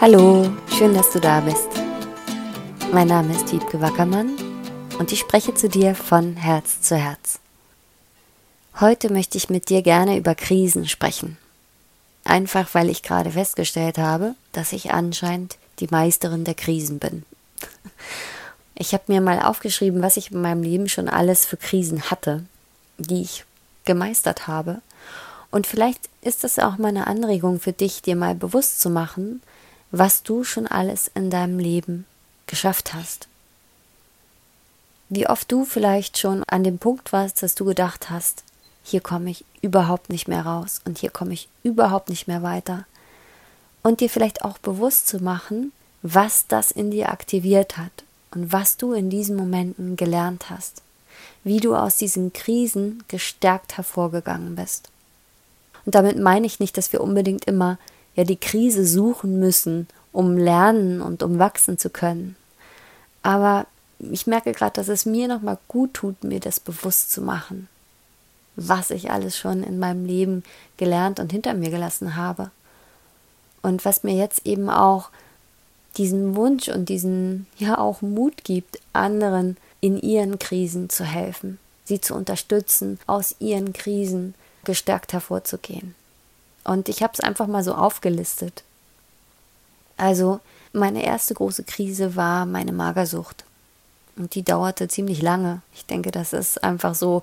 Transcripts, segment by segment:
Hallo, schön, dass du da bist. Mein Name ist Wiebke Wackermann und ich spreche zu dir von Herz zu Herz. Heute möchte ich mit dir gerne über Krisen sprechen. Einfach weil ich gerade festgestellt habe, dass ich anscheinend die Meisterin der Krisen bin. Ich habe mir mal aufgeschrieben, was ich in meinem Leben schon alles für Krisen hatte, die ich gemeistert habe. Und vielleicht ist das auch mal eine Anregung für dich, dir mal bewusst zu machen, was du schon alles in deinem Leben geschafft hast. Wie oft du vielleicht schon an dem Punkt warst, dass du gedacht hast, hier komme ich überhaupt nicht mehr raus und hier komme ich überhaupt nicht mehr weiter. Und dir vielleicht auch bewusst zu machen, was das in dir aktiviert hat und was du in diesen Momenten gelernt hast, wie du aus diesen Krisen gestärkt hervorgegangen bist. Und damit meine ich nicht, dass wir unbedingt immer ja die Krise suchen müssen, um lernen und um wachsen zu können. Aber ich merke gerade, dass es mir nochmal gut tut, mir das bewusst zu machen, was ich alles schon in meinem Leben gelernt und hinter mir gelassen habe. Und was mir jetzt eben auch diesen Wunsch und diesen ja auch Mut gibt, anderen in ihren Krisen zu helfen, sie zu unterstützen, aus ihren Krisen gestärkt hervorzugehen. Und ich habe es einfach mal so aufgelistet. Also, meine erste große Krise war meine Magersucht. Und die dauerte ziemlich lange. Ich denke, das ist einfach so,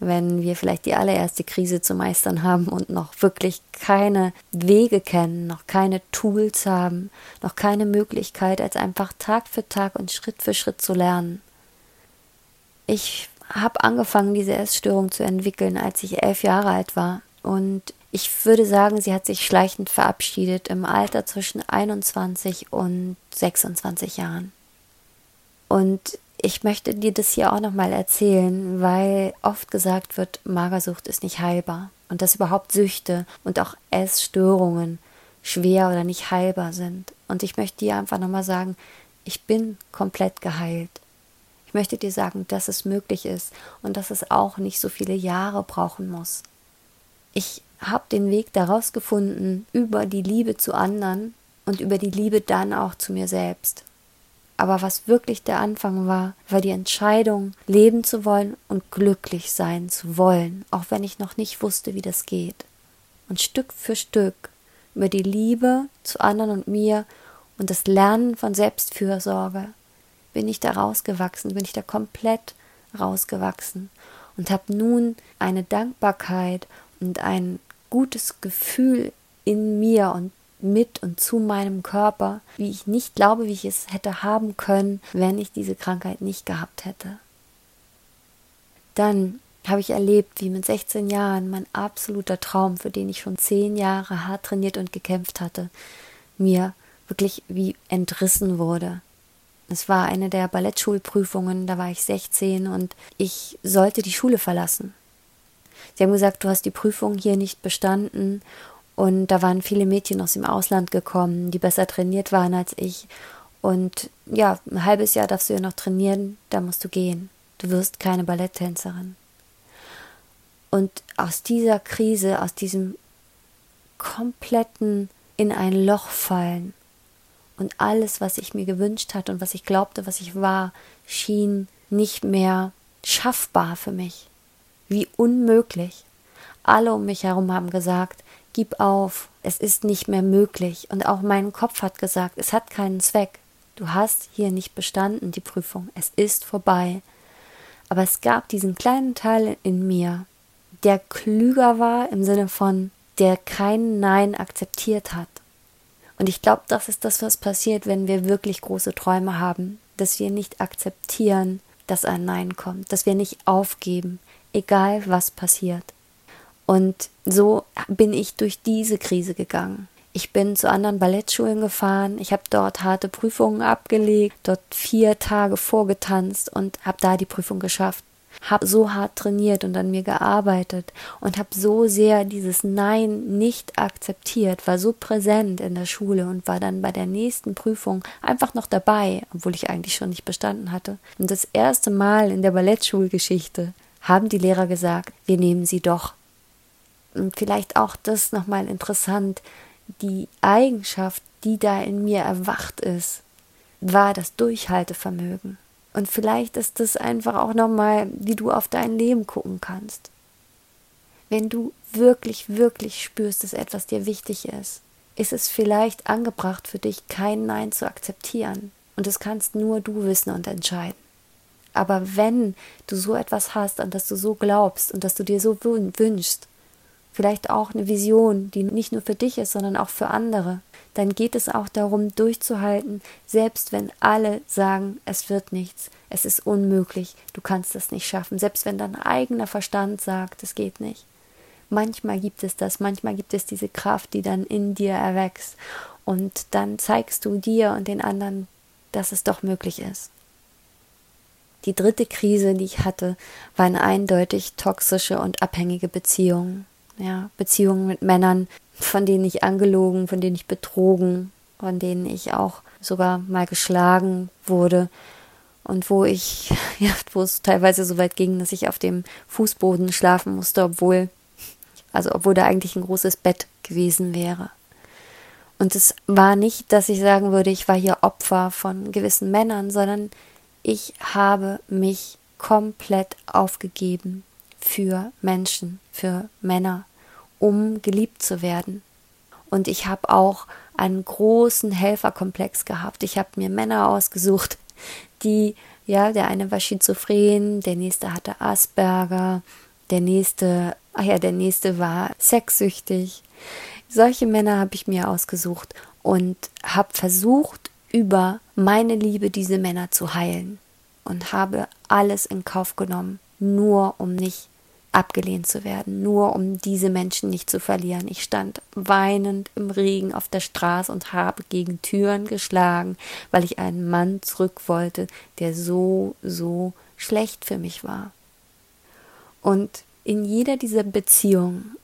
wenn wir vielleicht die allererste Krise zu meistern haben und noch wirklich keine Wege kennen, noch keine Tools haben, noch keine Möglichkeit, als einfach Tag für Tag und Schritt für Schritt zu lernen. Ich habe angefangen, diese Essstörung zu entwickeln, als ich elf Jahre alt war. Und ich würde sagen, sie hat sich schleichend verabschiedet im Alter zwischen 21 und 26 Jahren. Und ich möchte dir das hier auch nochmal erzählen, weil oft gesagt wird, Magersucht ist nicht heilbar und dass überhaupt Süchte und auch Essstörungen schwer oder nicht heilbar sind. Und ich möchte dir einfach nochmal sagen, ich bin komplett geheilt. Ich möchte dir sagen, dass es möglich ist und dass es auch nicht so viele Jahre brauchen muss. Ich habe den Weg daraus gefunden über die Liebe zu anderen und über die Liebe dann auch zu mir selbst. Aber was wirklich der Anfang war, war die Entscheidung, leben zu wollen und glücklich sein zu wollen, auch wenn ich noch nicht wusste, wie das geht. Und Stück für Stück über die Liebe zu anderen und mir und das Lernen von Selbstfürsorge bin ich da rausgewachsen, bin ich da komplett rausgewachsen und habe nun eine Dankbarkeit und ein gutes Gefühl in mir und mit und zu meinem Körper, wie ich nicht glaube, wie ich es hätte haben können, wenn ich diese Krankheit nicht gehabt hätte. Dann habe ich erlebt, wie mit 16 Jahren mein absoluter Traum, für den ich schon zehn Jahre hart trainiert und gekämpft hatte, mir wirklich wie entrissen wurde. Es war eine der Ballettschulprüfungen, da war ich 16 und ich sollte die Schule verlassen. Sie haben gesagt, du hast die Prüfung hier nicht bestanden. Und da waren viele Mädchen aus dem Ausland gekommen, die besser trainiert waren als ich. Und ja, ein halbes Jahr darfst du ja noch trainieren, da musst du gehen. Du wirst keine Balletttänzerin. Und aus dieser Krise, aus diesem kompletten in ein Loch fallen und alles, was ich mir gewünscht hatte und was ich glaubte, was ich war, schien nicht mehr schaffbar für mich wie unmöglich. Alle um mich herum haben gesagt, gib auf, es ist nicht mehr möglich. Und auch mein Kopf hat gesagt, es hat keinen Zweck. Du hast hier nicht bestanden, die Prüfung. Es ist vorbei. Aber es gab diesen kleinen Teil in mir, der klüger war im Sinne von, der kein Nein akzeptiert hat. Und ich glaube, das ist das, was passiert, wenn wir wirklich große Träume haben, dass wir nicht akzeptieren, dass ein Nein kommt, dass wir nicht aufgeben, egal was passiert. Und so bin ich durch diese Krise gegangen. Ich bin zu anderen Ballettschulen gefahren, ich habe dort harte Prüfungen abgelegt, dort vier Tage vorgetanzt und habe da die Prüfung geschafft. Habe so hart trainiert und an mir gearbeitet und habe so sehr dieses Nein nicht akzeptiert, war so präsent in der Schule und war dann bei der nächsten Prüfung einfach noch dabei, obwohl ich eigentlich schon nicht bestanden hatte. Und das erste Mal in der Ballettschulgeschichte haben die Lehrer gesagt, wir nehmen sie doch. Und vielleicht auch das nochmal interessant, die Eigenschaft, die da in mir erwacht ist, war das Durchhaltevermögen. Und vielleicht ist das einfach auch nochmal, wie du auf dein Leben gucken kannst. Wenn du wirklich, wirklich spürst, dass etwas dir wichtig ist, ist es vielleicht angebracht für dich, kein Nein zu akzeptieren. Und das kannst nur du wissen und entscheiden. Aber wenn du so etwas hast, an das du so glaubst und dass du dir so wünschst, vielleicht auch eine Vision, die nicht nur für dich ist, sondern auch für andere, dann geht es auch darum, durchzuhalten, selbst wenn alle sagen, es wird nichts, es ist unmöglich, du kannst es nicht schaffen, selbst wenn dein eigener Verstand sagt, es geht nicht. Manchmal gibt es das, manchmal gibt es diese Kraft, die dann in dir erwächst und dann zeigst du dir und den anderen, dass es doch möglich ist. Die dritte Krise, die ich hatte, war eine eindeutig toxische und abhängige Beziehung. Ja, Beziehungen mit Männern, von denen ich angelogen, von denen ich betrogen, von denen ich auch sogar mal geschlagen wurde und wo ich, ja, wo es teilweise so weit ging, dass ich auf dem Fußboden schlafen musste, obwohl, also obwohl da eigentlich ein großes Bett gewesen wäre. Und es war nicht, dass ich sagen würde, ich war hier Opfer von gewissen Männern, sondern ich habe mich komplett aufgegeben für Menschen, für Männer, um geliebt zu werden. Und ich habe auch einen großen Helferkomplex gehabt. Ich habe mir Männer ausgesucht, die, ja, der eine war schizophren, der nächste hatte Asperger, der nächste, ach ja, der nächste war sexsüchtig. Solche Männer habe ich mir ausgesucht und habe versucht, über meine Liebe diese Männer zu heilen und habe alles in Kauf genommen, nur um nicht abgelehnt zu werden, nur um diese Menschen nicht zu verlieren. Ich stand weinend im Regen auf der Straße und habe gegen Türen geschlagen, weil ich einen Mann zurück wollte, der so, so schlecht für mich war. Und in jeder dieser Beziehungen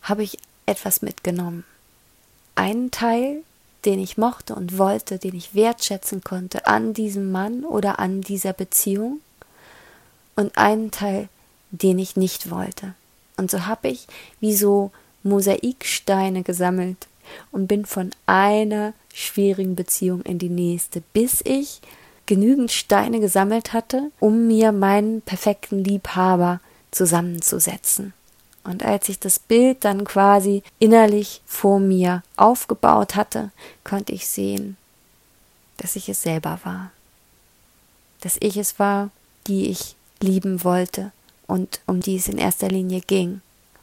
habe ich etwas mitgenommen. Einen Teil den ich mochte und wollte, den ich wertschätzen konnte an diesem Mann oder an dieser Beziehung und einen Teil, den ich nicht wollte. Und so habe ich wie so Mosaiksteine gesammelt und bin von einer schwierigen Beziehung in die nächste, bis ich genügend Steine gesammelt hatte, um mir meinen perfekten Liebhaber zusammenzusetzen. Und als ich das Bild dann quasi innerlich vor mir aufgebaut hatte, konnte ich sehen, dass ich es selber war. Dass ich es war, die ich lieben wollte und um die es in erster Linie ging.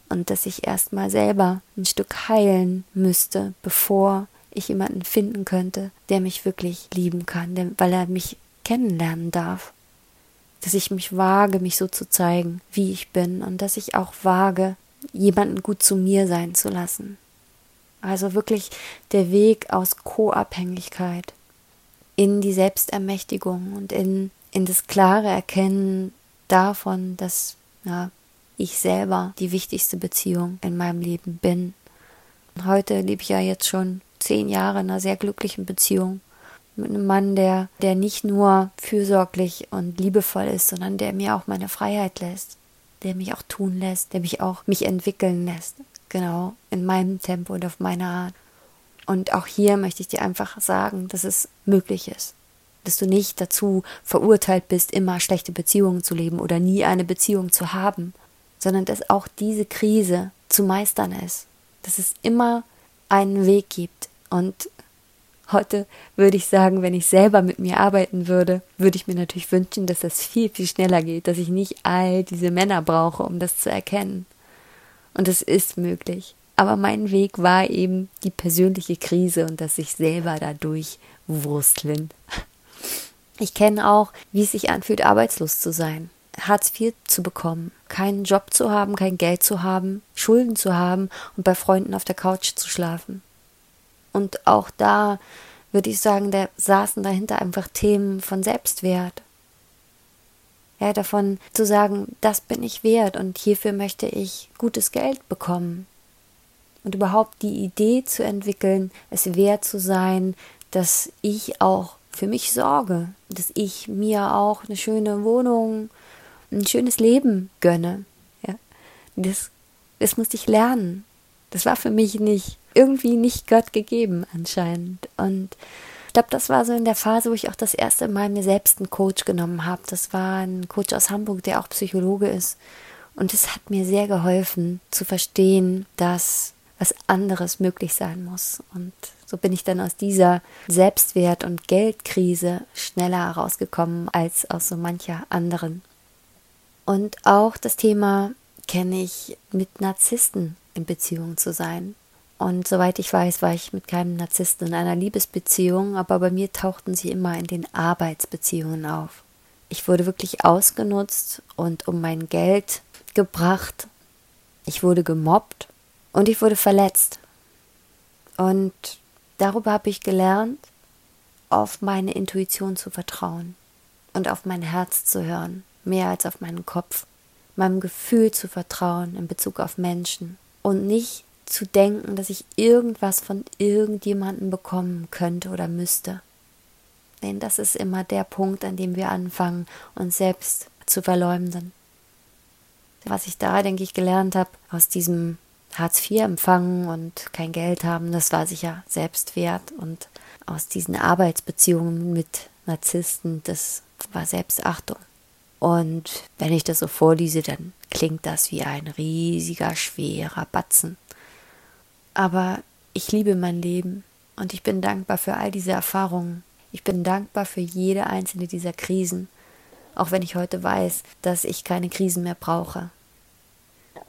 Und dass ich erstmal selber ein Stück heilen müsste, bevor ich jemanden finden könnte, der mich wirklich lieben kann, weil er mich kennenlernen darf dass ich mich wage, mich so zu zeigen, wie ich bin und dass ich auch wage, jemanden gut zu mir sein zu lassen. Also wirklich der Weg aus Co-Abhängigkeit in die Selbstermächtigung und in, in das klare Erkennen davon, dass ja, ich selber die wichtigste Beziehung in meinem Leben bin. Und heute lebe ich ja jetzt schon zehn Jahre in einer sehr glücklichen Beziehung mit einem Mann, der, der nicht nur fürsorglich und liebevoll ist, sondern der mir auch meine Freiheit lässt, der mich auch tun lässt, der mich auch mich entwickeln lässt. Genau, in meinem Tempo und auf meine Art. Und auch hier möchte ich dir einfach sagen, dass es möglich ist. Dass du nicht dazu verurteilt bist, immer schlechte Beziehungen zu leben oder nie eine Beziehung zu haben, sondern dass auch diese Krise zu meistern ist. Dass es immer einen Weg gibt. Und Heute würde ich sagen, wenn ich selber mit mir arbeiten würde, würde ich mir natürlich wünschen, dass das viel, viel schneller geht, dass ich nicht all diese Männer brauche, um das zu erkennen. Und es ist möglich. Aber mein Weg war eben die persönliche Krise und das sich selber dadurch wursteln. Ich kenne auch, wie es sich anfühlt, arbeitslos zu sein. Hartz IV zu bekommen, keinen Job zu haben, kein Geld zu haben, Schulden zu haben und bei Freunden auf der Couch zu schlafen. Und auch da würde ich sagen, da saßen dahinter einfach Themen von Selbstwert. Ja, davon zu sagen, das bin ich wert und hierfür möchte ich gutes Geld bekommen. Und überhaupt die Idee zu entwickeln, es wert zu sein, dass ich auch für mich sorge, dass ich mir auch eine schöne Wohnung, ein schönes Leben gönne. Ja, das, das musste ich lernen. Das war für mich nicht irgendwie nicht Gott gegeben anscheinend. Und ich glaube, das war so in der Phase, wo ich auch das erste Mal mir selbst einen Coach genommen habe. Das war ein Coach aus Hamburg, der auch Psychologe ist. Und es hat mir sehr geholfen zu verstehen, dass was anderes möglich sein muss. Und so bin ich dann aus dieser Selbstwert- und Geldkrise schneller herausgekommen als aus so mancher anderen. Und auch das Thema kenne ich mit Narzissten in Beziehung zu sein. Und soweit ich weiß, war ich mit keinem Narzissten in einer Liebesbeziehung, aber bei mir tauchten sie immer in den Arbeitsbeziehungen auf. Ich wurde wirklich ausgenutzt und um mein Geld gebracht. Ich wurde gemobbt und ich wurde verletzt. Und darüber habe ich gelernt, auf meine Intuition zu vertrauen und auf mein Herz zu hören, mehr als auf meinen Kopf, meinem Gefühl zu vertrauen in Bezug auf Menschen und nicht zu denken, dass ich irgendwas von irgendjemandem bekommen könnte oder müsste. Denn das ist immer der Punkt, an dem wir anfangen, uns selbst zu verleumden. Was ich da, denke ich, gelernt habe, aus diesem Hartz IV empfangen und kein Geld haben, das war sicher Selbstwert. Und aus diesen Arbeitsbeziehungen mit Narzissten, das war Selbstachtung. Und wenn ich das so vorlese, dann klingt das wie ein riesiger, schwerer Batzen. Aber ich liebe mein Leben und ich bin dankbar für all diese Erfahrungen. Ich bin dankbar für jede einzelne dieser Krisen, auch wenn ich heute weiß, dass ich keine Krisen mehr brauche.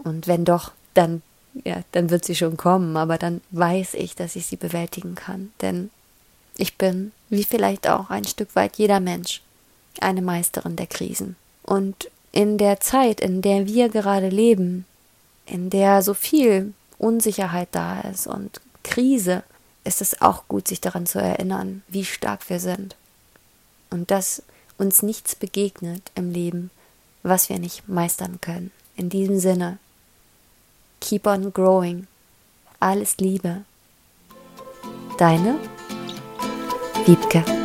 Und wenn doch, dann, ja, dann wird sie schon kommen, aber dann weiß ich, dass ich sie bewältigen kann. Denn ich bin, wie vielleicht auch ein Stück weit jeder Mensch, eine Meisterin der Krisen. Und in der Zeit, in der wir gerade leben, in der so viel Unsicherheit da ist und Krise, ist es auch gut, sich daran zu erinnern, wie stark wir sind. Und dass uns nichts begegnet im Leben, was wir nicht meistern können. In diesem Sinne, keep on growing. Alles Liebe. Deine Wiebke.